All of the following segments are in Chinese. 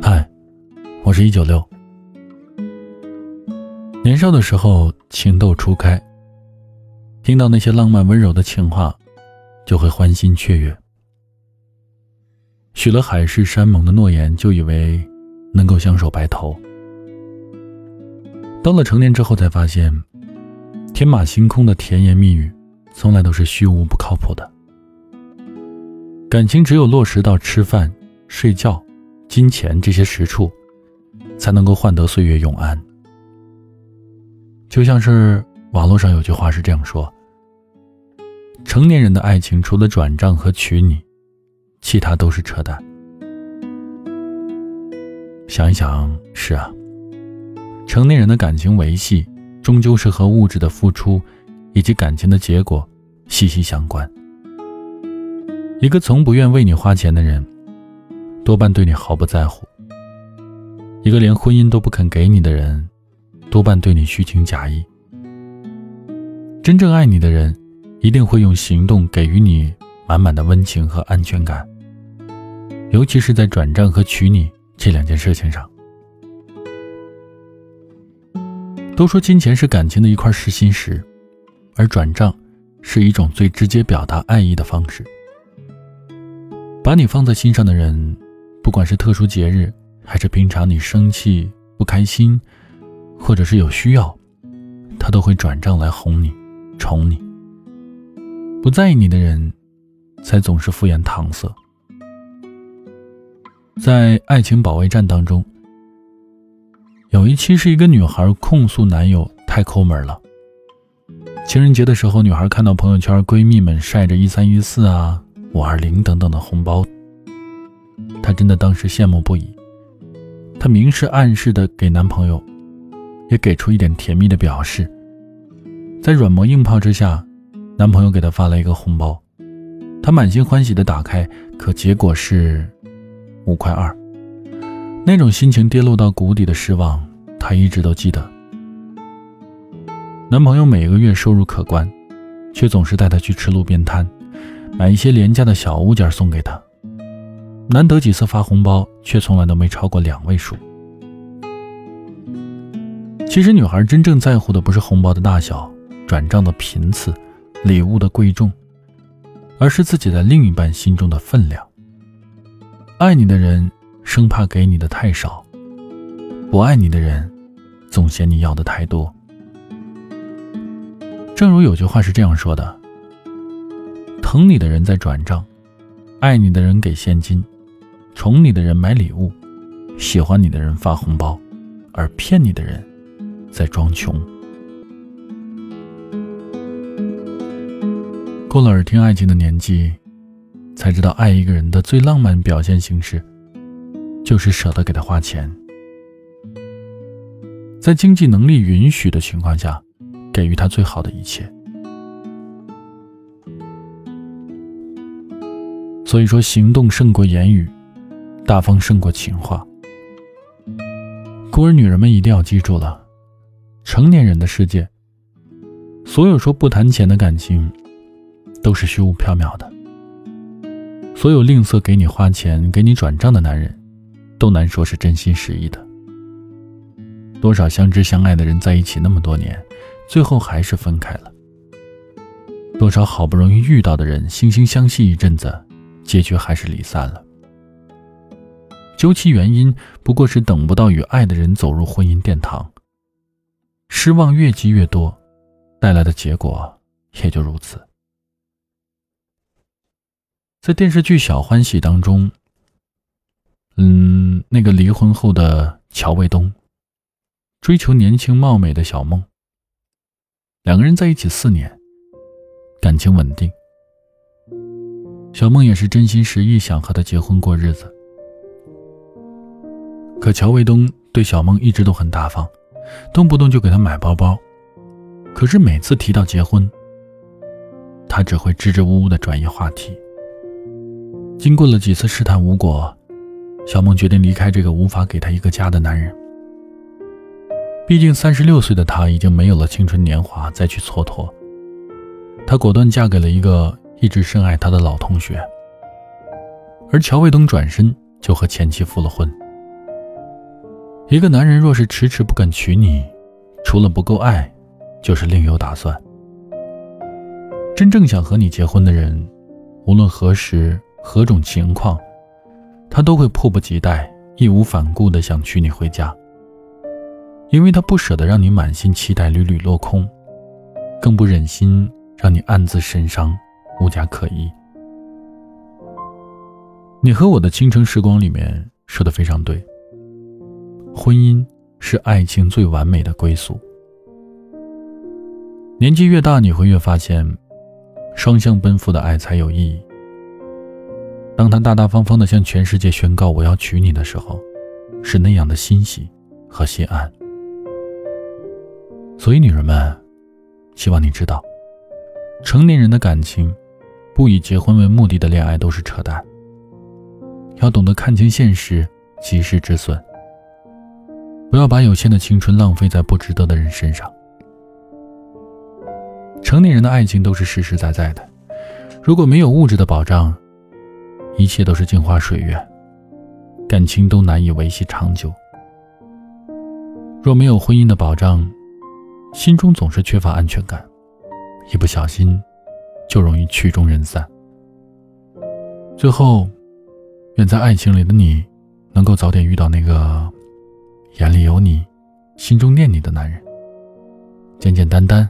嗨，我是一九六。年少的时候，情窦初开，听到那些浪漫温柔的情话，就会欢欣雀跃。许了海誓山盟的诺言，就以为能够相守白头。到了成年之后，才发现，天马行空的甜言蜜语，从来都是虚无不靠谱的。感情只有落实到吃饭、睡觉、金钱这些实处，才能够换得岁月永安。就像是网络上有句话是这样说：成年人的爱情，除了转账和娶你。其他都是扯淡。想一想，是啊，成年人的感情维系，终究是和物质的付出以及感情的结果息息相关。一个从不愿为你花钱的人，多半对你毫不在乎；一个连婚姻都不肯给你的人，多半对你虚情假意。真正爱你的人，一定会用行动给予你满满的温情和安全感。尤其是在转账和娶你这两件事情上，都说金钱是感情的一块实心石，而转账是一种最直接表达爱意的方式。把你放在心上的人，不管是特殊节日，还是平常你生气、不开心，或者是有需要，他都会转账来哄你、宠你。不在意你的人，才总是敷衍搪塞。在《爱情保卫战》当中，有一期是一个女孩控诉男友太抠门了。情人节的时候，女孩看到朋友圈闺蜜们晒着一三一四啊、五二零等等的红包，她真的当时羡慕不已。她明示暗示的给男朋友，也给出一点甜蜜的表示。在软磨硬泡之下，男朋友给她发了一个红包，她满心欢喜的打开，可结果是。五块二，那种心情跌落到谷底的失望，她一直都记得。男朋友每个月收入可观，却总是带她去吃路边摊，买一些廉价的小物件送给她。难得几次发红包，却从来都没超过两位数。其实，女孩真正在乎的不是红包的大小、转账的频次、礼物的贵重，而是自己在另一半心中的分量。爱你的人生怕给你的太少，不爱你的人总嫌你要的太多。正如有句话是这样说的：疼你的人在转账，爱你的人给现金，宠你的人买礼物，喜欢你的人发红包，而骗你的人在装穷。过了耳听爱情的年纪。才知道，爱一个人的最浪漫表现形式，就是舍得给他花钱，在经济能力允许的情况下，给予他最好的一切。所以说，行动胜过言语，大方胜过情话。孤儿女人们一定要记住了，成年人的世界，所有说不谈钱的感情，都是虚无缥缈的。所有吝啬给你花钱、给你转账的男人，都难说是真心实意的。多少相知相爱的人在一起那么多年，最后还是分开了。多少好不容易遇到的人，惺惺相惜一阵子，结局还是离散了。究其原因，不过是等不到与爱的人走入婚姻殿堂。失望越积越多，带来的结果也就如此。在电视剧《小欢喜》当中，嗯，那个离婚后的乔卫东追求年轻貌美的小梦，两个人在一起四年，感情稳定。小梦也是真心实意想和他结婚过日子。可乔卫东对小梦一直都很大方，动不动就给她买包包，可是每次提到结婚，他只会支支吾吾的转移话题。经过了几次试探无果，小梦决定离开这个无法给她一个家的男人。毕竟三十六岁的她已经没有了青春年华再去蹉跎，她果断嫁给了一个一直深爱他的老同学，而乔卫东转身就和前妻复了婚。一个男人若是迟迟不肯娶你，除了不够爱，就是另有打算。真正想和你结婚的人，无论何时何种情况，他都会迫不及待、义无反顾地想娶你回家，因为他不舍得让你满心期待屡屡落空，更不忍心让你暗自神伤，无家可依。你和我的倾城时光里面说的非常对。婚姻是爱情最完美的归宿。年纪越大，你会越发现，双向奔赴的爱才有意义。当他大大方方的向全世界宣告“我要娶你”的时候，是那样的欣喜和心安。所以，女人们，希望你知道，成年人的感情，不以结婚为目的的恋爱都是扯淡。要懂得看清现实，及时止损。不要把有限的青春浪费在不值得的人身上。成年人的爱情都是实实在在的，如果没有物质的保障，一切都是镜花水月，感情都难以维系长久。若没有婚姻的保障，心中总是缺乏安全感，一不小心就容易曲终人散。最后，愿在爱情里的你，能够早点遇到那个。眼里有你，心中念你的男人，简简单单，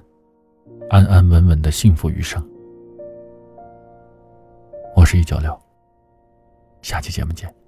安安稳稳的幸福余生。我是一九六，下期节目见。